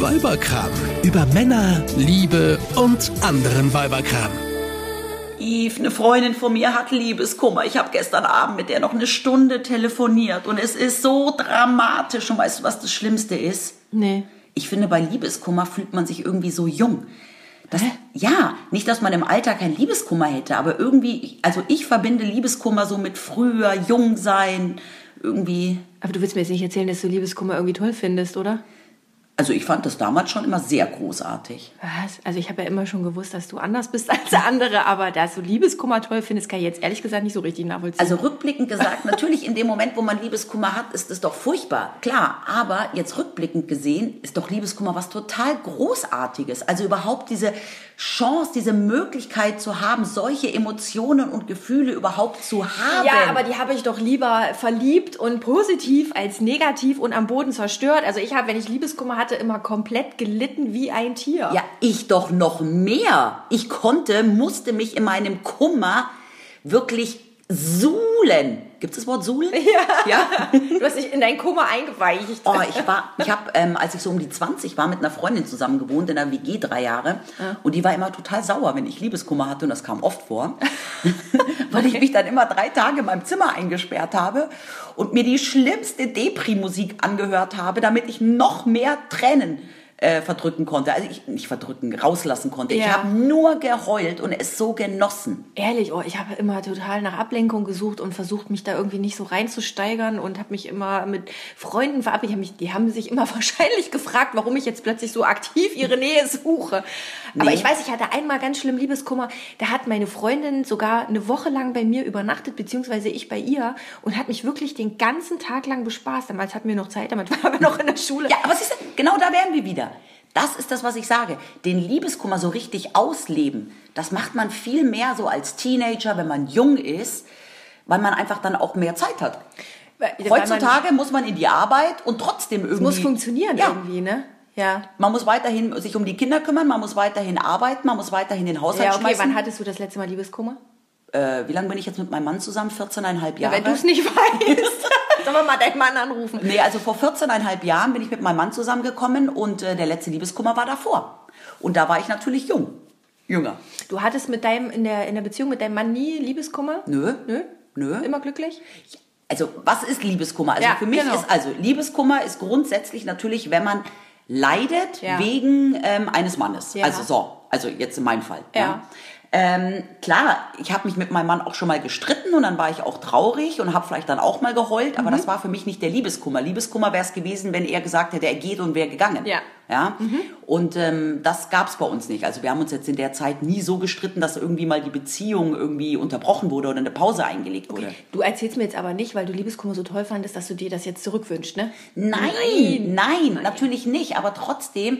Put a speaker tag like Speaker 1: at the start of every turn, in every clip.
Speaker 1: Weiberkram. Über Männer, Liebe und anderen Weiberkram.
Speaker 2: Yves, eine Freundin von mir hat Liebeskummer. Ich habe gestern Abend mit der noch eine Stunde telefoniert und es ist so dramatisch. Und weißt du, was das Schlimmste ist?
Speaker 3: Nee.
Speaker 2: Ich finde, bei Liebeskummer fühlt man sich irgendwie so jung. Das, ja, nicht, dass man im Alter kein Liebeskummer hätte, aber irgendwie, also ich verbinde Liebeskummer so mit früher, jung sein, irgendwie.
Speaker 3: Aber du willst mir jetzt nicht erzählen, dass du Liebeskummer irgendwie toll findest, oder?
Speaker 2: Also ich fand das damals schon immer sehr großartig.
Speaker 3: Was? Also ich habe ja immer schon gewusst, dass du anders bist als andere, aber dass du Liebeskummer toll findest, kann ich jetzt ehrlich gesagt nicht so richtig nachvollziehen.
Speaker 2: Also rückblickend gesagt, natürlich in dem Moment, wo man Liebeskummer hat, ist es doch furchtbar, klar. Aber jetzt rückblickend gesehen ist doch Liebeskummer was total Großartiges. Also überhaupt diese Chance, diese Möglichkeit zu haben, solche Emotionen und Gefühle überhaupt zu haben.
Speaker 3: ja, aber die habe ich doch lieber verliebt und positiv als negativ und am Boden zerstört. Also ich habe, wenn ich Liebeskummer hatte, immer komplett gelitten wie ein Tier.
Speaker 2: Ja, ich doch noch mehr. Ich konnte, musste mich in meinem Kummer wirklich suhlen. Gibt es das Wort suhlen?
Speaker 3: Ja.
Speaker 2: ja?
Speaker 3: Du hast dich in dein Kummer eingeweicht.
Speaker 2: Oh, ich war, ich habe, ähm, als ich so um die 20 war, mit einer Freundin zusammen gewohnt in einer WG drei Jahre. Und die war immer total sauer, wenn ich Liebeskummer hatte und das kam oft vor, weil ich mich dann immer drei Tage in meinem Zimmer eingesperrt habe und mir die schlimmste Depri-Musik angehört habe, damit ich noch mehr Tränen äh, verdrücken konnte. Also ich nicht verdrücken, rauslassen konnte. Ich
Speaker 3: Ja.
Speaker 2: habe nur geheult und es so genossen.
Speaker 3: Ehrlich, oh, ich habe immer total nach Ablenkung gesucht und versucht, mich da irgendwie nicht so reinzusteigern und habe mich immer mit Freunden verabredet. Die haben, mich, die haben sich immer wahrscheinlich gefragt, warum ich jetzt plötzlich so aktiv ihre Nähe suche. Aber
Speaker 2: Nee.
Speaker 3: ich weiß, ich hatte einmal ganz schlimm Liebeskummer. Da hat meine Freundin sogar eine Woche lang bei mir übernachtet, beziehungsweise ich bei ihr und hat mich wirklich den ganzen Tag lang bespaßt. Damals hatten wir noch Zeit, damit waren wir noch in der Schule.
Speaker 2: Ja, aber siehst du, genau da wären wir wieder. Das ist das, was ich sage. Den Liebeskummer so richtig ausleben, das macht man viel mehr so als Teenager, wenn man jung ist, weil man einfach dann auch mehr Zeit hat.
Speaker 3: Weil man-
Speaker 2: Heutzutage muss man in die Arbeit und trotzdem irgendwie...
Speaker 3: Es muss funktionieren
Speaker 2: Ja.
Speaker 3: irgendwie, ne? Ja.
Speaker 2: Man muss weiterhin sich um die Kinder kümmern, man muss weiterhin arbeiten, man muss weiterhin den Haushalt
Speaker 3: Ja, okay,
Speaker 2: schmeißen.
Speaker 3: wann hattest du das letzte Mal Liebeskummer?
Speaker 2: äh, wie lange bin ich jetzt mit meinem Mann zusammen? 14,5 Jahre.
Speaker 3: Wenn du es nicht weißt, sollen wir mal deinen Mann anrufen.
Speaker 2: Nee, also vor 14,5 Jahren bin ich mit meinem Mann zusammengekommen und äh, der letzte Liebeskummer war davor. Und da war ich natürlich jung. Jünger.
Speaker 3: Du hattest mit deinem, in der, in der Beziehung mit deinem Mann nie Liebeskummer?
Speaker 2: Nö.
Speaker 3: Nö?
Speaker 2: Nö.
Speaker 3: Immer glücklich?
Speaker 2: Also, was ist Liebeskummer? Also,
Speaker 3: Ja,
Speaker 2: für mich
Speaker 3: genau.
Speaker 2: ist, also, Liebeskummer ist grundsätzlich natürlich, wenn man leidet
Speaker 3: Ja.
Speaker 2: wegen ähm, eines Mannes.
Speaker 3: Ja.
Speaker 2: Also, so. Also, jetzt in meinem Fall.
Speaker 3: Ja.
Speaker 2: Ähm, klar, ich habe mich mit meinem Mann auch schon mal gestritten und dann war ich auch traurig und habe vielleicht dann auch mal geheult,
Speaker 3: Mhm.
Speaker 2: aber das war für mich nicht der Liebeskummer. Liebeskummer wäre es gewesen, wenn er gesagt hätte, er geht und wäre gegangen.
Speaker 3: Ja.
Speaker 2: Ja? Und ähm, das gab es bei uns nicht. Also wir haben uns jetzt in der Zeit nie so gestritten, dass irgendwie mal die Beziehung irgendwie unterbrochen wurde oder eine Pause eingelegt wurde.
Speaker 3: Du erzählst mir jetzt aber nicht, weil du Liebeskummer so toll fandest, dass du dir das jetzt zurückwünschst, ne?
Speaker 2: Nein, nein, natürlich nicht. Aber trotzdem,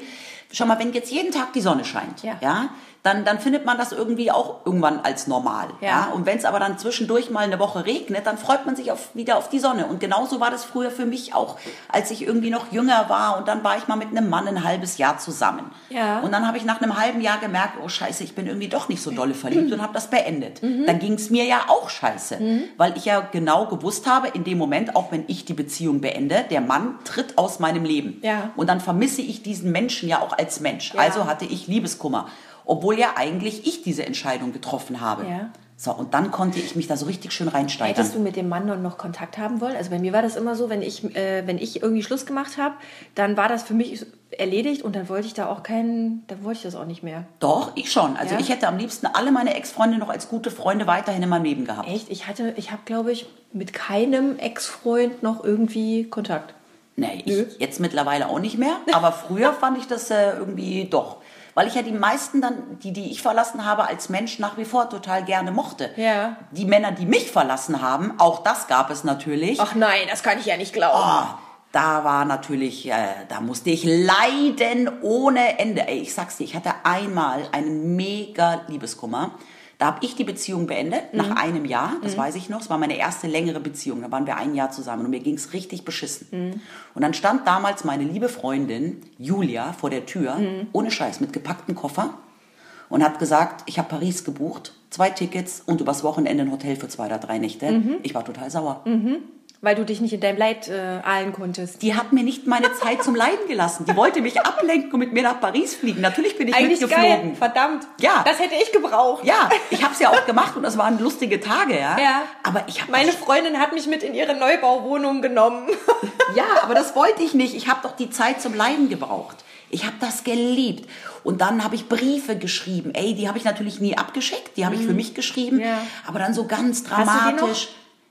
Speaker 2: schau mal, wenn jetzt jeden Tag die Sonne scheint,
Speaker 3: Ja.
Speaker 2: ja, dann, dann findet man das irgendwie auch irgendwann als normal.
Speaker 3: Ja.
Speaker 2: Ja. Und wenn es aber dann zwischendurch mal eine Woche regnet, dann freut man sich auf, wieder auf die Sonne. Und genauso war das früher für mich auch, als ich irgendwie noch jünger war. Und dann war ich mal mit einem Mann ein halbes Jahr zusammen.
Speaker 3: Ja.
Speaker 2: Und dann habe ich nach einem halben Jahr gemerkt, oh scheiße, ich bin irgendwie doch nicht so dolle verliebt und habe das beendet.
Speaker 3: Mhm.
Speaker 2: Dann ging es mir ja auch scheiße, weil ich ja genau gewusst habe, in dem Moment, auch wenn ich die Beziehung beende, der Mann tritt aus meinem Leben.
Speaker 3: Ja.
Speaker 2: Und dann vermisse ich diesen Menschen ja auch als Mensch.
Speaker 3: Ja.
Speaker 2: Also hatte ich Liebeskummer, obwohl ja eigentlich ich diese Entscheidung getroffen habe.
Speaker 3: Ja.
Speaker 2: So, und dann konnte ich mich da so richtig schön reinsteigern.
Speaker 3: Hättest du mit dem Mann noch- Kontakt haben wollen? Also bei mir war das immer so, wenn ich, äh, wenn ich irgendwie Schluss gemacht habe, dann war das für mich erledigt und dann wollte ich da auch keinen, dann wollte ich das auch nicht mehr.
Speaker 2: Doch, ich schon. Also
Speaker 3: Ja?
Speaker 2: ich hätte am liebsten alle meine Ex-Freunde noch als gute Freunde weiterhin in meinem Leben gehabt.
Speaker 3: Echt? Ich hatte, ich habe, glaube ich, mit keinem Ex-Freund noch irgendwie Kontakt.
Speaker 2: Nee, ich jetzt mittlerweile auch nicht mehr. Aber früher fand ich das äh, irgendwie doch. Weil ich ja die meisten dann, die, die ich verlassen habe, als Mensch nach wie vor total gerne mochte.
Speaker 3: Ja.
Speaker 2: Die Männer, die mich verlassen haben, auch das gab es natürlich.
Speaker 3: Ach nein, das kann ich ja nicht glauben.
Speaker 2: Oh, da war natürlich, äh, da musste ich leiden ohne Ende. Ey, ich sag's dir, ich hatte einmal einen mega Liebeskummer. Da habe ich die Beziehung beendet,
Speaker 3: Mhm.
Speaker 2: nach einem Jahr, das weiß ich noch. Es war meine erste längere Beziehung, da waren wir ein Jahr zusammen und mir ging's richtig beschissen.
Speaker 3: Mhm.
Speaker 2: Und dann stand damals meine liebe Freundin Julia vor der Tür,
Speaker 3: Mhm.
Speaker 2: ohne Scheiß, mit gepacktem Koffer und hat gesagt, ich habe Paris gebucht, zwei Tickets und übers Wochenende ein Hotel für zwei oder drei Nächte.
Speaker 3: Mhm.
Speaker 2: Ich war total sauer.
Speaker 3: Weil du dich nicht in deinem Leid äh, ahlen konntest.
Speaker 2: Die hat mir nicht meine Zeit zum Leiden gelassen. Die wollte mich ablenken und mit mir nach Paris fliegen. Natürlich bin ich
Speaker 3: Eigentlich
Speaker 2: mitgeflogen.
Speaker 3: geil. Verdammt.
Speaker 2: Ja.
Speaker 3: Das hätte ich gebraucht.
Speaker 2: Ja, ich habe es ja auch gemacht und das waren lustige Tage, ja.
Speaker 3: Ja.
Speaker 2: Aber ich habe
Speaker 3: Meine Freundin hat mich mit in ihre Neubauwohnung genommen.
Speaker 2: Ja, aber das wollte ich nicht. Ich habe doch die Zeit zum Leiden gebraucht. Ich habe das geliebt. Und dann habe ich Briefe geschrieben. Ey, die habe ich natürlich nie abgeschickt. Die habe ich für mich geschrieben.
Speaker 3: Mhm. Ja.
Speaker 2: Aber dann so ganz
Speaker 3: du die noch?
Speaker 2: dramatisch.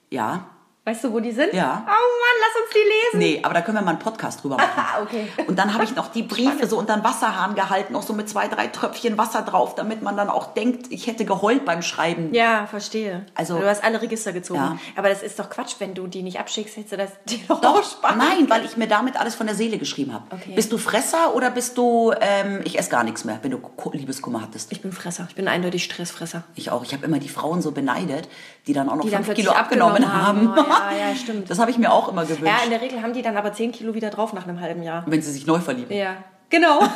Speaker 2: Ja.
Speaker 3: Weißt du, wo die sind?
Speaker 2: Ja.
Speaker 3: Oh Mann, lass uns die lesen.
Speaker 2: Nee, aber da können wir mal einen Podcast drüber machen.
Speaker 3: Ah, okay.
Speaker 2: Und dann habe ich noch die Briefe so unter den Wasserhahn gehalten, noch so mit zwei, drei Tröpfchen Wasser drauf, damit man dann auch denkt, ich hätte geheult beim Schreiben.
Speaker 3: Ja, verstehe.
Speaker 2: Also-
Speaker 3: du hast alle Register gezogen.
Speaker 2: Ja.
Speaker 3: Aber das ist doch Quatsch, wenn du die nicht abschickst, hättest du das dir doch,
Speaker 2: Doch,
Speaker 3: auch sparen.
Speaker 2: nein, weil ich mir damit alles von der Seele geschrieben habe.
Speaker 3: Okay.
Speaker 2: Bist du Fresser oder bist du, ähm, ich esse gar nichts mehr, wenn du Liebeskummer hattest?
Speaker 3: Ich bin Fresser. Ich bin eindeutig Stressfresser.
Speaker 2: Ich auch. Ich habe immer die Frauen so beneidet, die dann auch noch
Speaker 3: Die
Speaker 2: fünf Kilo abgenommen,
Speaker 3: abgenommen
Speaker 2: haben.
Speaker 3: haben. Oh, ja, ja, stimmt.
Speaker 2: Das habe ich mir auch immer gewünscht,
Speaker 3: Ja, in der Regel haben die dann aber 10 Kilo wieder drauf nach einem halben Jahr.
Speaker 2: wenn sie sich neu verlieben.
Speaker 3: Ja. Genau.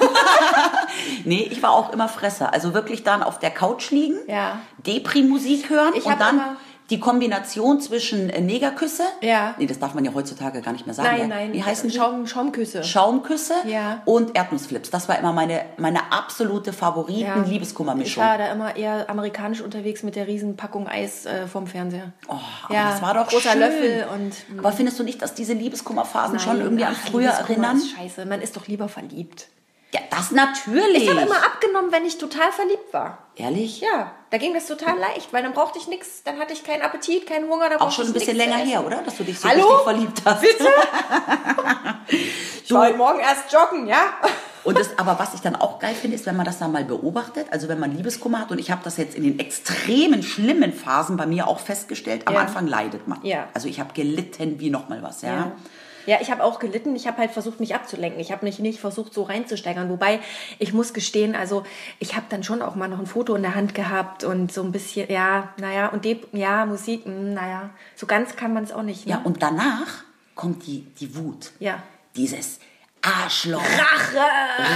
Speaker 2: Nee, ich war auch immer Fresser. Also wirklich dann auf der Couch liegen,
Speaker 3: Ja.
Speaker 2: Depri-Musik hören
Speaker 3: Ich
Speaker 2: und dann
Speaker 3: immer-
Speaker 2: die Kombination zwischen äh, Negerküsse.
Speaker 3: Ja.
Speaker 2: Nee, das darf man ja heutzutage gar nicht mehr sagen.
Speaker 3: nein,
Speaker 2: ja.
Speaker 3: nein.
Speaker 2: Wie heißen die?
Speaker 3: Schaum, Schaumküsse.
Speaker 2: Schaumküsse
Speaker 3: Ja.
Speaker 2: und Erdnussflips. Das war immer meine, meine absolute
Speaker 3: Ja. Ich
Speaker 2: Favoriten-Liebeskummermischung.
Speaker 3: war da immer eher amerikanisch unterwegs mit der riesen Packung Eis äh, vom Fernseher.
Speaker 2: Oh, aber
Speaker 3: ja,
Speaker 2: das war doch
Speaker 3: großer
Speaker 2: schön.
Speaker 3: Löffel und mm,
Speaker 2: Aber findest du nicht, dass diese Liebeskummerphasen schon
Speaker 3: Nein,
Speaker 2: irgendwie an früher erinnern?
Speaker 3: Ist scheiße, man ist doch lieber verliebt.
Speaker 2: Ja, das natürlich.
Speaker 3: Ich habe immer abgenommen, wenn ich total verliebt war.
Speaker 2: Ehrlich?
Speaker 3: Ja, da ging das total leicht, weil dann brauchte ich nichts, dann hatte ich keinen Appetit, keinen Hunger.
Speaker 2: Auch schon ein bisschen länger her, oder? Dass du dich so
Speaker 3: Hallo?
Speaker 2: richtig verliebt hast.
Speaker 3: Bitte? ich war Morgen erst joggen, ja?
Speaker 2: Und das, aber was ich dann auch geil finde, ist, wenn man das dann mal beobachtet, also wenn man Liebeskummer hat, und ich habe das jetzt in den extremen, schlimmen Phasen bei mir auch festgestellt, am
Speaker 3: Ja.
Speaker 2: Anfang leidet man.
Speaker 3: Ja.
Speaker 2: Also ich habe gelitten wie nochmal was, ja.
Speaker 3: Ja. Ja, ich habe auch gelitten. Ich habe halt versucht, mich abzulenken. Ich habe mich nicht versucht, so reinzusteigern. Wobei, ich muss gestehen, also ich habe dann schon auch mal noch ein Foto in der Hand gehabt und so ein bisschen, ja, naja, und die, ja, Musik, mh, naja, so ganz kann man es auch nicht. Ne?
Speaker 2: Ja, und danach kommt die, die Wut.
Speaker 3: Ja.
Speaker 2: Dieses Arschloch.
Speaker 3: Rache!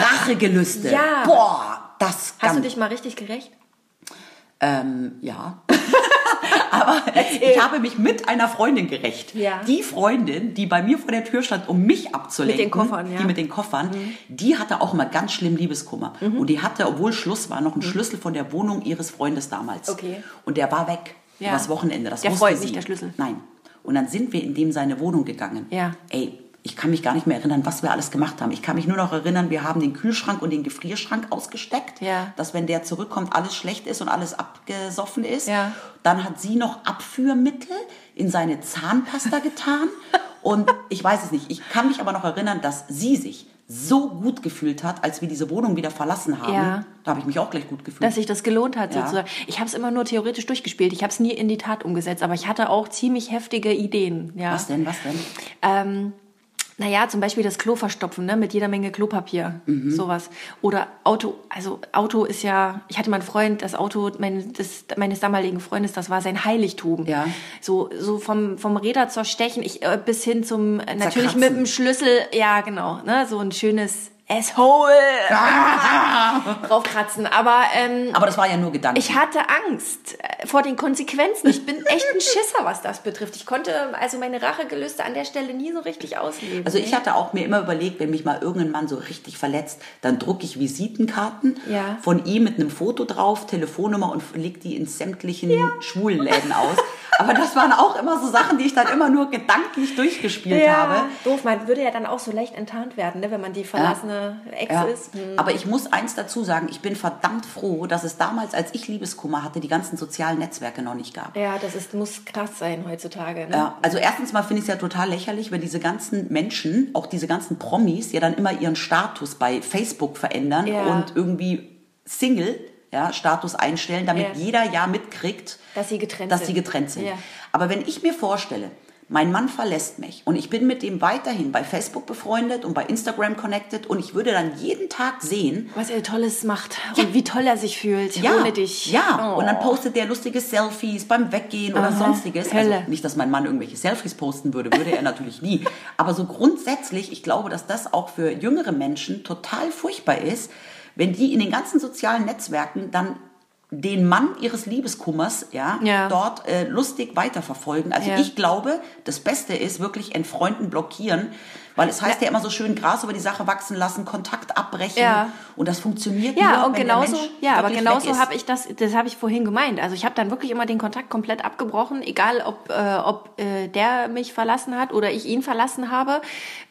Speaker 2: Rachegelüste.
Speaker 3: Ja.
Speaker 2: Boah, das
Speaker 3: Hast
Speaker 2: kann
Speaker 3: du dich mal richtig gerecht?
Speaker 2: Ähm, ja. Aber ich habe mich mit einer Freundin gerecht.
Speaker 3: Ja.
Speaker 2: Die Freundin, die bei mir vor der Tür stand, um mich abzulenken.
Speaker 3: Mit den Koffern, ja. Mhm.
Speaker 2: Die mit den Koffern, die hatte auch immer ganz schlimm Liebeskummer. Und die hatte, obwohl Schluss war, noch einen Schlüssel von der Wohnung ihres Freundes damals.
Speaker 3: Mhm. Okay.
Speaker 2: Und der war weg.
Speaker 3: Ja.
Speaker 2: Übers Wochenende. Das
Speaker 3: Der
Speaker 2: wusste
Speaker 3: Freund,
Speaker 2: sie.
Speaker 3: nicht der Schlüssel.
Speaker 2: Nein. Und dann sind wir in dem seine Wohnung gegangen.
Speaker 3: Ja.
Speaker 2: Ey, ich kann mich gar nicht mehr erinnern, was wir alles gemacht haben. Ich kann mich nur noch erinnern, wir haben den Kühlschrank und den Gefrierschrank ausgesteckt,
Speaker 3: Ja.
Speaker 2: dass wenn der zurückkommt, alles schlecht ist und alles abgesoffen ist.
Speaker 3: Ja.
Speaker 2: Dann hat sie noch Abführmittel in seine Zahnpasta getan. und ich weiß es nicht. Ich kann mich aber noch erinnern, dass sie sich so gut gefühlt hat, als wir diese Wohnung wieder verlassen haben.
Speaker 3: Ja.
Speaker 2: Da habe ich mich auch gleich gut gefühlt.
Speaker 3: Dass sich das gelohnt hat,
Speaker 2: Ja.
Speaker 3: sozusagen. Ich habe es immer nur theoretisch durchgespielt. Ich habe es nie in die Tat umgesetzt, aber ich hatte auch ziemlich heftige Ideen. Ja.
Speaker 2: was denn, was denn?
Speaker 3: Ähm, naja, zum Beispiel das Klo verstopfen, ne, mit jeder Menge Klopapier,
Speaker 2: Mhm.
Speaker 3: sowas. Oder Auto, also Auto ist ja, ich hatte mal einen Freund, das Auto mein, des, meines damaligen Freundes, das war sein Heiligtum.
Speaker 2: Ja.
Speaker 3: So, so vom, vom Räder zerstechen, ich, äh, bis hin zum, natürlich
Speaker 2: Zerkratzen.
Speaker 3: mit dem Schlüssel, ja, genau, ne, so ein schönes Asshole draufkratzen. Aber, ähm,
Speaker 2: Aber das war ja nur Gedanke.
Speaker 3: ich hatte Angst äh, vor den Konsequenzen. Ich bin echt ein Schisser, was das betrifft. Ich konnte also meine Rachegelüste an der Stelle nie so richtig ausleben.
Speaker 2: Also ich hatte auch mir immer überlegt, wenn mich mal irgendein Mann so richtig verletzt, dann drucke ich Visitenkarten
Speaker 3: Ja.
Speaker 2: von ihm mit einem Foto drauf, Telefonnummer und leg die in sämtlichen Schwulenläden aus. Aber das waren auch immer so Sachen, die ich dann immer nur gedanklich durchgespielt habe.
Speaker 3: Doof, man würde ja dann auch so leicht enttarnt werden, ne, wenn man die verlassene Ex
Speaker 2: Ja.
Speaker 3: ist. Hm.
Speaker 2: Aber ich muss eins dazu sagen, ich bin verdammt froh, dass es damals, als ich Liebeskummer hatte, die ganzen sozialen Netzwerke noch nicht gab.
Speaker 3: Ja, das ist, muss krass sein heutzutage. Ne?
Speaker 2: Ja, also erstens mal finde ich es ja total lächerlich, wenn diese ganzen Menschen, auch diese ganzen Promis, ja dann immer ihren Status bei Facebook verändern
Speaker 3: Ja.
Speaker 2: und irgendwie Single ja, Status einstellen, damit
Speaker 3: Ja.
Speaker 2: jeder ja mitkriegt,
Speaker 3: Dass sie getrennt
Speaker 2: dass
Speaker 3: sind.
Speaker 2: sie getrennt sind.
Speaker 3: Ja.
Speaker 2: Aber wenn ich mir vorstelle, mein Mann verlässt mich und ich bin mit dem weiterhin bei Facebook befreundet und bei Instagram connected und ich würde dann jeden Tag sehen,
Speaker 3: Was er Tolles macht und wie toll er sich fühlt
Speaker 2: ja,
Speaker 3: ohne dich.
Speaker 2: Ja,
Speaker 3: Oh.
Speaker 2: und dann postet der lustige Selfies beim Weggehen oder
Speaker 3: Aha,
Speaker 2: sonstiges.
Speaker 3: Hölle.
Speaker 2: Also nicht, dass mein Mann irgendwelche Selfies posten würde, würde er natürlich nie. Aber so grundsätzlich, ich glaube, dass das auch für jüngere Menschen total furchtbar ist, wenn die in den ganzen sozialen Netzwerken dann den Mann ihres Liebeskummers ja,
Speaker 3: Ja.
Speaker 2: dort äh, lustig weiterverfolgen. Also
Speaker 3: Ja.
Speaker 2: ich glaube, das Beste ist wirklich entfreunden, blockieren, weil es heißt ja, immer so schön Gras über die Sache wachsen lassen, Kontakt abbrechen
Speaker 3: Ja.
Speaker 2: und das funktioniert
Speaker 3: Ja,
Speaker 2: nur,
Speaker 3: und
Speaker 2: wenn
Speaker 3: genauso, ja, aber genauso habe ich das, das habe ich vorhin gemeint. Also ich habe dann wirklich immer den Kontakt komplett abgebrochen, egal ob, äh, ob äh, der mich verlassen hat oder ich ihn verlassen habe.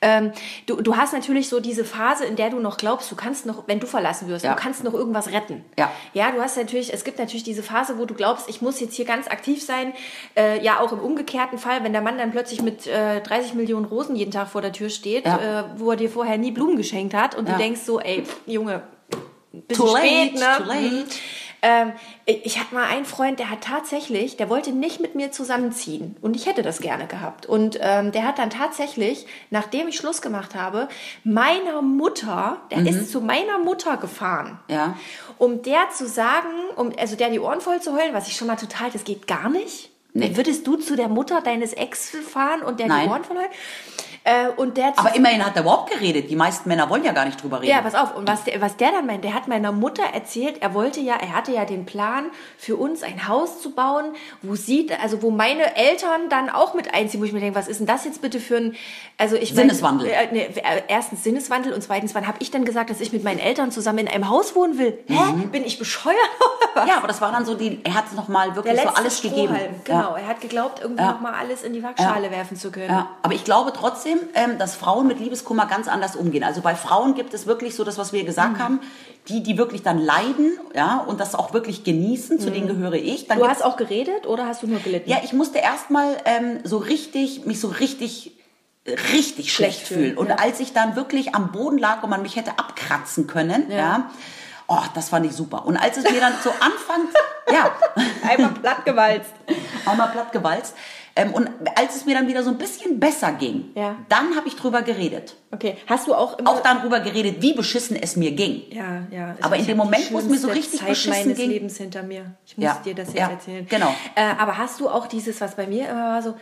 Speaker 3: Ähm, du, du hast natürlich so diese Phase, in der du noch glaubst, du kannst noch, wenn du verlassen wirst,
Speaker 2: Ja.
Speaker 3: du kannst noch irgendwas retten.
Speaker 2: Ja.
Speaker 3: Ja, du hast natürlich, es gibt natürlich diese Phase, wo du glaubst, ich muss jetzt hier ganz aktiv sein. Äh, ja, auch im umgekehrten Fall, wenn der Mann dann plötzlich mit äh, 30 Millionen Rosen jeden Tag vor der Tür steht,
Speaker 2: Ja.
Speaker 3: äh, wo er dir vorher nie Blumen geschenkt hat und
Speaker 2: Ja.
Speaker 3: du denkst so, ey, pff, Junge, bisschen
Speaker 2: Too late,
Speaker 3: spät, ne?
Speaker 2: too late.
Speaker 3: Mhm. Ähm, ich hatte mal einen Freund, der hat tatsächlich, der wollte nicht mit mir zusammenziehen und ich hätte das gerne gehabt. Und ähm, der hat dann tatsächlich, nachdem ich Schluss gemacht habe, meiner Mutter, der ist zu meiner Mutter gefahren,
Speaker 2: Mhm. Ja.
Speaker 3: um der zu sagen, um also der die Ohren voll zu heulen, was ich schon mal total, das geht gar nicht.
Speaker 2: Nee.
Speaker 3: Würdest du zu der Mutter deines Ex fahren und der
Speaker 2: Nein.
Speaker 3: die Ohren voll heulen? Äh, und der
Speaker 2: Aber immerhin hat er überhaupt geredet. Die meisten Männer wollen ja gar nicht drüber reden.
Speaker 3: ja, pass auf. Und was der, was der dann meint, der hat meiner Mutter erzählt, er wollte ja, er hatte ja den Plan, für uns ein Haus zu bauen, wo sie, also wo meine Eltern dann auch mit einziehen, wo ich mir denke, was ist denn das jetzt bitte für ein, also ich
Speaker 2: Sinneswandel.
Speaker 3: äh, nee, äh, erstens Sinneswandel und zweitens, wann habe ich denn gesagt, dass ich mit meinen Eltern zusammen in einem Haus wohnen will? Hä? Bin ich bescheuert oder was?
Speaker 2: Ja, aber das war dann so die, er hat es nochmal wirklich so alles gegeben.
Speaker 3: Strohhalm, genau. Er hat geglaubt, irgendwie
Speaker 2: Ja.
Speaker 3: noch mal alles in die Waagschale werfen zu können.
Speaker 2: Ja, aber ich glaube trotzdem, ähm, dass Frauen mit Liebeskummer ganz anders umgehen. Also bei Frauen gibt es wirklich so das, was wir gesagt
Speaker 3: Mhm.
Speaker 2: haben, die, die wirklich dann leiden, ja, und das auch wirklich genießen, zu denen gehöre ich. Dann
Speaker 3: Mhm. Du hast auch geredet oder hast du nur gelitten?
Speaker 2: ja, ich musste erstmal ähm, so richtig, mich so richtig richtig schlecht
Speaker 3: Schlecht
Speaker 2: fühlen. Und
Speaker 3: ja.
Speaker 2: als ich dann wirklich am Boden lag und man mich hätte abkratzen können, ja, oh, das fand ich super. Und als es mir dann so anfängt, ja,
Speaker 3: Einmal plattgewalzt.
Speaker 2: einmal platt gewalzt, ähm, und als es mir dann wieder so ein bisschen besser ging,
Speaker 3: Ja.
Speaker 2: dann habe ich drüber geredet.
Speaker 3: Okay. Hast du auch immer
Speaker 2: Auch darüber geredet, wie beschissen es mir ging.
Speaker 3: Ja, ja.
Speaker 2: Aber in
Speaker 3: ich
Speaker 2: dem Moment, wo es mir so richtig
Speaker 3: Zeit
Speaker 2: beschissen
Speaker 3: meines
Speaker 2: ging-
Speaker 3: Lebens hinter mir. Ich muss
Speaker 2: Ja,
Speaker 3: dir das jetzt
Speaker 2: ja,
Speaker 3: erzählen.
Speaker 2: genau.
Speaker 3: Äh, aber hast du auch dieses, was bei mir immer war, so,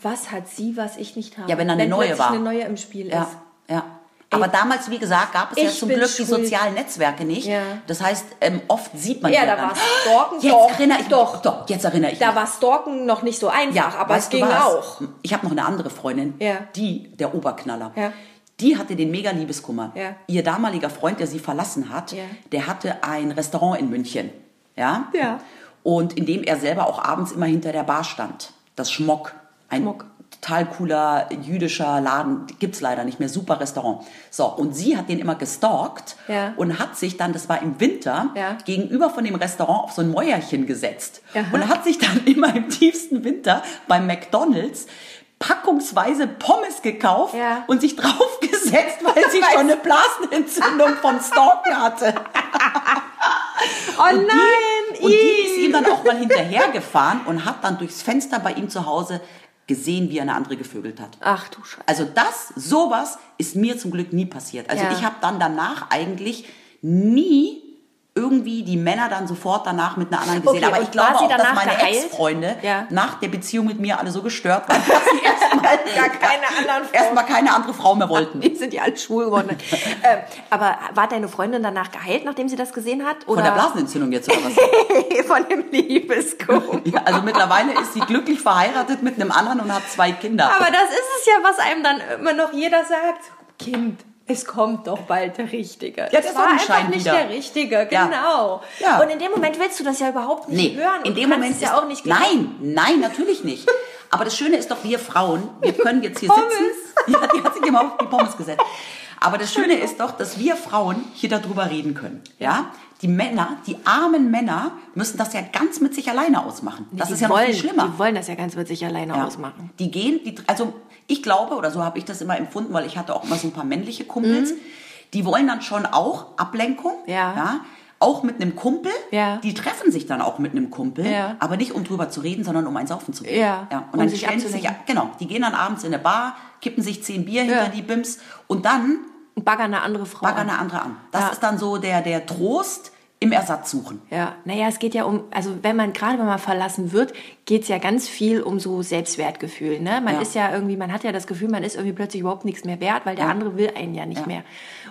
Speaker 3: was hat sie, was ich nicht habe?
Speaker 2: Ja, wenn da eine neue
Speaker 3: plötzlich
Speaker 2: war.
Speaker 3: eine neue im Spiel
Speaker 2: Ja,
Speaker 3: ist.
Speaker 2: ja. Aber damals, wie gesagt, gab es ja zum Glück die
Speaker 3: schuld.
Speaker 2: sozialen Netzwerke nicht.
Speaker 3: Ja.
Speaker 2: Das heißt, ähm, oft sieht man
Speaker 3: Ja, da
Speaker 2: dann,
Speaker 3: war Stalken.
Speaker 2: Jetzt
Speaker 3: doch,
Speaker 2: erinnere ich
Speaker 3: doch.
Speaker 2: mich. Doch, jetzt erinnere ich
Speaker 3: Da
Speaker 2: mich.
Speaker 3: war Stalken noch nicht so einfach,
Speaker 2: ja,
Speaker 3: aber es ging auch.
Speaker 2: Ich habe noch eine andere Freundin,
Speaker 3: Ja.
Speaker 2: die, der Oberknaller.
Speaker 3: Ja.
Speaker 2: Die hatte den mega Liebeskummer.
Speaker 3: Ja.
Speaker 2: Ihr damaliger Freund, der sie verlassen hat,
Speaker 3: Ja.
Speaker 2: der hatte ein Restaurant in München. Ja?
Speaker 3: Ja.
Speaker 2: Und in dem er selber auch abends immer hinter der Bar stand. Das Schmock. Ein
Speaker 3: Schmock.
Speaker 2: Total cooler jüdischer Laden, gibt's leider nicht mehr, super Restaurant. So, und sie hat den immer gestalkt
Speaker 3: Ja.
Speaker 2: und hat sich dann, das war im Winter,
Speaker 3: Ja.
Speaker 2: gegenüber von dem Restaurant auf so ein Mäuerchen gesetzt.
Speaker 3: Aha.
Speaker 2: Und hat sich dann immer im tiefsten Winter beim McDonalds packungsweise Pommes gekauft
Speaker 3: Ja.
Speaker 2: und sich draufgesetzt, weil sie schon eine Blasenentzündung vom Stalken hatte.
Speaker 3: Oh
Speaker 2: Und
Speaker 3: nein!
Speaker 2: Die, und die ist ihm dann auch mal hinterhergefahren und hat dann durchs Fenster bei ihm zu Hause gesehen, wie eine andere gevögelt hat.
Speaker 3: Ach du Scheiße.
Speaker 2: Also das, sowas ist mir zum Glück nie passiert. Also
Speaker 3: Ja.
Speaker 2: ich habe dann danach eigentlich nie irgendwie die Männer dann sofort danach mit einer anderen gesehen.
Speaker 3: Okay,
Speaker 2: Aber ich glaube auch, dass meine? Ex-Freunde
Speaker 3: Ja.
Speaker 2: nach der Beziehung mit mir alle so gestört waren, dass sie erstmal
Speaker 3: Gar keine anderen Frauen.
Speaker 2: erstmal keine andere Frau mehr wollten.
Speaker 3: Die sind die alle schwul geworden. ähm, aber war deine Freundin danach geheilt, nachdem sie das gesehen hat? Oder
Speaker 2: Von der Blasenentzündung jetzt oder was?
Speaker 3: von dem Liebeskummer.
Speaker 2: Ja, also mittlerweile ist sie glücklich verheiratet mit einem anderen und hat zwei Kinder.
Speaker 3: Aber das ist es ja, was einem dann immer noch jeder sagt. Kind, es kommt doch bald der Richtige.
Speaker 2: Ja,
Speaker 3: es war einfach nicht
Speaker 2: wieder.
Speaker 3: der Richtige,
Speaker 2: Ja.
Speaker 3: genau.
Speaker 2: Ja.
Speaker 3: Und in dem Moment willst du das ja überhaupt nicht
Speaker 2: Nee,
Speaker 3: hören.
Speaker 2: in dem Moment
Speaker 3: es ja
Speaker 2: ist,
Speaker 3: auch nicht glauben.
Speaker 2: Nein, nein, natürlich nicht. Aber das Schöne ist doch, wir Frauen, wir können jetzt hier
Speaker 3: Pommes.
Speaker 2: sitzen. Ja, die hat sich immer auf die Pommes gesetzt. Aber das Schöne ist doch, dass wir Frauen hier darüber reden können. Ja? Die Männer, die armen Männer, müssen das ja ganz mit sich alleine ausmachen. Das
Speaker 3: Die
Speaker 2: ist ja noch
Speaker 3: wollen,
Speaker 2: viel schlimmer.
Speaker 3: Die wollen das ja ganz mit sich alleine
Speaker 2: Ja.
Speaker 3: ausmachen.
Speaker 2: Die gehen, die, also ich glaube, oder so habe ich das immer empfunden, weil ich hatte auch immer so ein paar männliche Kumpels, die wollen dann schon auch Ablenkung,
Speaker 3: Mhm. Ja.
Speaker 2: auch mit einem Kumpel.
Speaker 3: Ja.
Speaker 2: Die treffen sich dann auch mit einem Kumpel,
Speaker 3: Ja.
Speaker 2: aber nicht um drüber zu reden, sondern um ein Saufen zu gehen.
Speaker 3: Ja,
Speaker 2: Und
Speaker 3: um
Speaker 2: dann stellen sie sich, genau, die gehen dann abends in eine Bar, kippen sich zehn Bier
Speaker 3: Ja.
Speaker 2: hinter die Bims und dann
Speaker 3: Und baggern eine andere Frau.
Speaker 2: baggern
Speaker 3: an.
Speaker 2: eine andere an. Das
Speaker 3: Ja.
Speaker 2: ist dann so der, der Trost im Ersatz suchen.
Speaker 3: Ja, naja, es geht ja um, also wenn man, gerade wenn man verlassen wird, geht es ja ganz viel um so Selbstwertgefühl. Ne? Man
Speaker 2: Ja.
Speaker 3: ist ja irgendwie, man hat ja das Gefühl, man ist irgendwie plötzlich überhaupt nichts mehr wert, weil der andere will einen ja nicht
Speaker 2: Ja.
Speaker 3: mehr.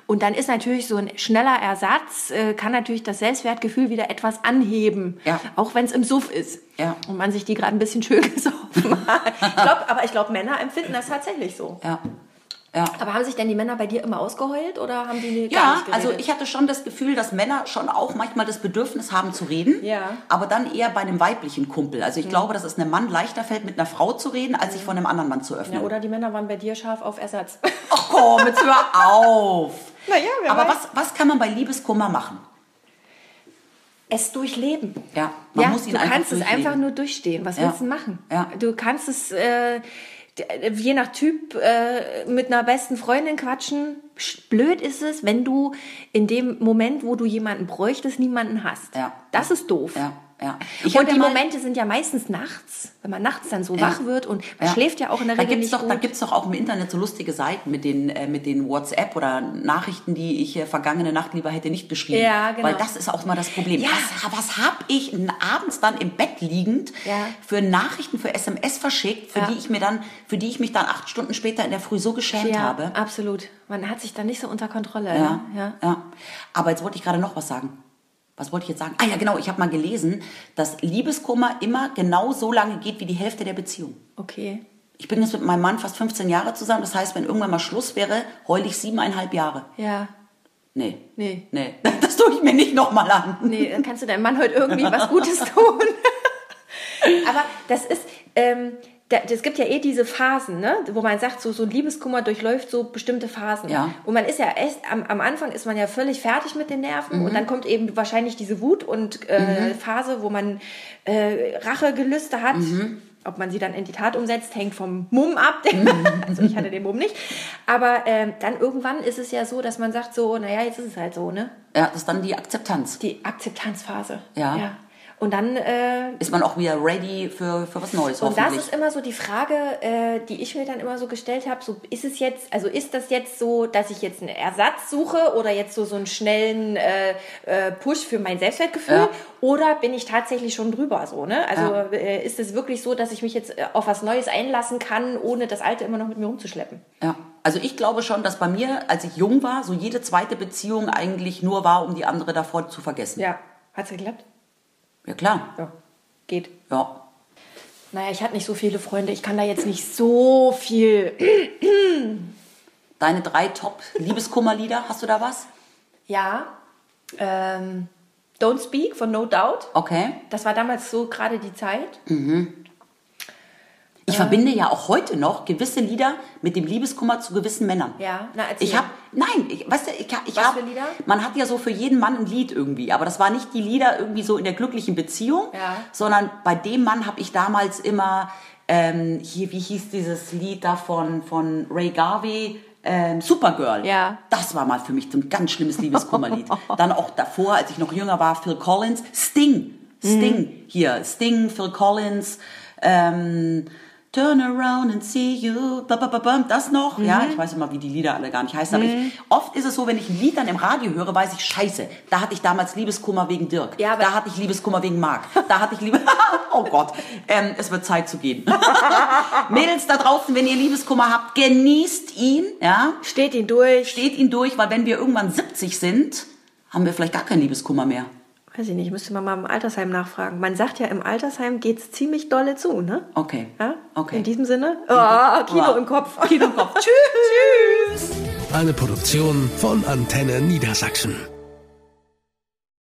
Speaker 3: Und dann ist natürlich so ein schneller Ersatz, äh, kann natürlich das Selbstwertgefühl wieder etwas anheben.
Speaker 2: Ja.
Speaker 3: Auch wenn es im Suff ist.
Speaker 2: Ja.
Speaker 3: Und man sich die gerade ein bisschen schön gesoffen hat. ich glaub, aber ich glaube, Männer empfinden das tatsächlich so.
Speaker 2: Ja. Ja.
Speaker 3: Aber haben sich denn die Männer bei dir immer ausgeheult oder haben die gar
Speaker 2: Ja, also ich hatte schon das Gefühl, dass Männer schon auch manchmal das Bedürfnis haben zu reden,
Speaker 3: Ja.
Speaker 2: aber dann eher bei einem weiblichen Kumpel. Also ich glaube, dass es einem Mann leichter fällt, mit einer Frau zu reden, als sich von einem anderen Mann zu
Speaker 3: ja,
Speaker 2: öffnen.
Speaker 3: oder die Männer waren bei dir scharf auf Ersatz.
Speaker 2: Ach komm, jetzt hör auf!
Speaker 3: Naja, wer
Speaker 2: Aber
Speaker 3: weiß.
Speaker 2: was, was kann man bei Liebeskummer machen?
Speaker 3: es durchleben.
Speaker 2: Ja, man
Speaker 3: ja,
Speaker 2: muss ihn
Speaker 3: du
Speaker 2: einfach
Speaker 3: kannst es
Speaker 2: durchleben.
Speaker 3: einfach nur durchstehen. Was
Speaker 2: Ja.
Speaker 3: willst du machen?
Speaker 2: Ja.
Speaker 3: Du kannst es äh, je nach Typ äh, mit einer besten Freundin quatschen. Sch- Blöd ist es, wenn du in dem Moment, wo du jemanden bräuchtest, niemanden hast.
Speaker 2: Ja.
Speaker 3: Das ist doof.
Speaker 2: Ja, ja. Ich
Speaker 3: und die
Speaker 2: mal-
Speaker 3: Momente sind ja meistens nachts, wenn man nachts dann so
Speaker 2: Ja.
Speaker 3: wach wird und man
Speaker 2: Ja.
Speaker 3: schläft ja auch in der
Speaker 2: da
Speaker 3: Regel
Speaker 2: gibt's
Speaker 3: nicht
Speaker 2: doch, Da gibt es doch auch im Internet so lustige Seiten mit den, äh, mit den WhatsApp oder Nachrichten, die ich äh, vergangene Nacht lieber hätte nicht geschrieben.
Speaker 3: Ja, genau.
Speaker 2: Weil das ist auch mal das Problem.
Speaker 3: Ja.
Speaker 2: Was, was habe ich abends dann im Bett liegend für Nachrichten, für SMS verschickt, für die ich mir dann, für die ich mich dann acht Stunden später in der Früh so geschämt
Speaker 3: ja,
Speaker 2: habe.
Speaker 3: absolut. Man hat sich dann nicht so unter Kontrolle.
Speaker 2: Ja,
Speaker 3: ne? ja.
Speaker 2: ja. Aber jetzt wollte ich gerade noch was sagen. Was wollte ich jetzt sagen? Ah ja, genau. Ich habe mal gelesen, dass Liebeskummer immer genau so lange geht wie die Hälfte der Beziehung.
Speaker 3: Okay.
Speaker 2: Ich bin jetzt mit meinem Mann fast 15 Jahre zusammen. Das heißt, wenn irgendwann mal Schluss wäre, heule ich siebeneinhalb Jahre.
Speaker 3: Ja.
Speaker 2: Nee.
Speaker 3: Nee.
Speaker 2: Nee. Das tue ich mir nicht nochmal an.
Speaker 3: Nee, dann kannst du deinem Mann heute irgendwie was Gutes tun. Aber das ist, ähm, es gibt ja eh diese Phasen, ne? wo man sagt, so, so ein Liebeskummer durchläuft so bestimmte Phasen.
Speaker 2: Ja.
Speaker 3: Und man ist ja erst, am, am Anfang ist man ja völlig fertig mit den Nerven
Speaker 2: Mhm.
Speaker 3: und dann kommt eben wahrscheinlich diese Wut und äh, Phase, wo man äh, Rachegelüste hat.
Speaker 2: Mhm.
Speaker 3: Ob man sie dann in die Tat umsetzt, hängt vom Mumm ab. also ich hatte den Mumm nicht. Aber ähm, dann irgendwann ist es ja so, dass man sagt so, naja, jetzt ist es halt so, ne?
Speaker 2: Ja, das ist dann die Akzeptanz.
Speaker 3: Die Akzeptanzphase.
Speaker 2: Ja.
Speaker 3: Und dann, äh,
Speaker 2: Ist man auch wieder ready für, für was Neues,
Speaker 3: und das ist immer so die Frage, äh, die ich mir dann immer so gestellt habe, so ist es jetzt, also ist das jetzt so, dass ich jetzt einen Ersatz suche oder jetzt so, so einen schnellen äh, äh, Push für mein Selbstwertgefühl
Speaker 2: Ja.
Speaker 3: oder bin ich tatsächlich schon drüber so, ne? Also
Speaker 2: Ja.
Speaker 3: äh, ist es wirklich so, dass ich mich jetzt äh, auf was Neues einlassen kann, ohne das Alte immer noch mit mir rumzuschleppen?
Speaker 2: Ja, also ich glaube schon, dass bei mir, als ich jung war, so jede zweite Beziehung eigentlich nur war, um die andere davor zu vergessen.
Speaker 3: Ja. Hat's geklappt?
Speaker 2: Ja, klar.
Speaker 3: Ja. Geht.
Speaker 2: Ja.
Speaker 3: Naja, ich hatte nicht so viele Freunde. Ich kann da jetzt nicht so viel
Speaker 2: Deine drei Top-Liebeskummerlieder, hast du da was?
Speaker 3: Ja. Ähm, Don't Speak von No Doubt.
Speaker 2: Okay.
Speaker 3: Das war damals so gerade die Zeit.
Speaker 2: Ich verbinde ja auch heute noch gewisse Lieder mit dem Liebeskummer zu gewissen Männern.
Speaker 3: Ja, na erzähl.
Speaker 2: Ich habe, nein, ich, weißt du, ich, ich
Speaker 3: Was
Speaker 2: hab,
Speaker 3: für Lieder?
Speaker 2: man hat ja so für jeden Mann ein Lied irgendwie, aber das war nicht die Lieder irgendwie so in der glücklichen Beziehung,
Speaker 3: Ja.
Speaker 2: sondern bei dem Mann habe ich damals immer, ähm, hier, wie hieß dieses Lied da von, von Ray Garvey, ähm, Supergirl.
Speaker 3: Ja.
Speaker 2: Das war mal für mich so ein ganz schlimmes Liebeskummerlied. Dann auch davor, als ich noch jünger war, Phil Collins, Sting, Sting,
Speaker 3: Mhm.
Speaker 2: hier, Sting, Phil Collins, ähm, Turn around and see you, ba, ba, ba, ba, das noch,
Speaker 3: Mhm.
Speaker 2: ja, ich weiß immer, wie die Lieder alle gar nicht heißen, aber ich, oft ist es so, wenn ich ein Lied dann im Radio höre, weiß ich, scheiße, da hatte ich damals Liebeskummer wegen Dirk,
Speaker 3: Ja,
Speaker 2: da hatte ich Liebeskummer wegen Marc, da hatte ich Liebe, oh Gott, ähm, es wird Zeit zu gehen. Mädels da draußen, wenn ihr Liebeskummer habt, genießt ihn, ja,
Speaker 3: Steht ihn durch.
Speaker 2: steht ihn durch, weil wenn wir irgendwann 70 sind, haben wir vielleicht gar keinen Liebeskummer mehr.
Speaker 3: Weiß ich nicht, müsste man mal im Altersheim nachfragen. Man sagt ja, im Altersheim geht's ziemlich dolle zu, ne?
Speaker 2: Okay.
Speaker 3: Ja?
Speaker 2: Okay.
Speaker 3: In diesem Sinne? Oh, Kino
Speaker 2: Wow.
Speaker 3: im Kopf.
Speaker 2: Kino im Kopf. Tschüss.
Speaker 1: Eine Produktion von Antenne Niedersachsen.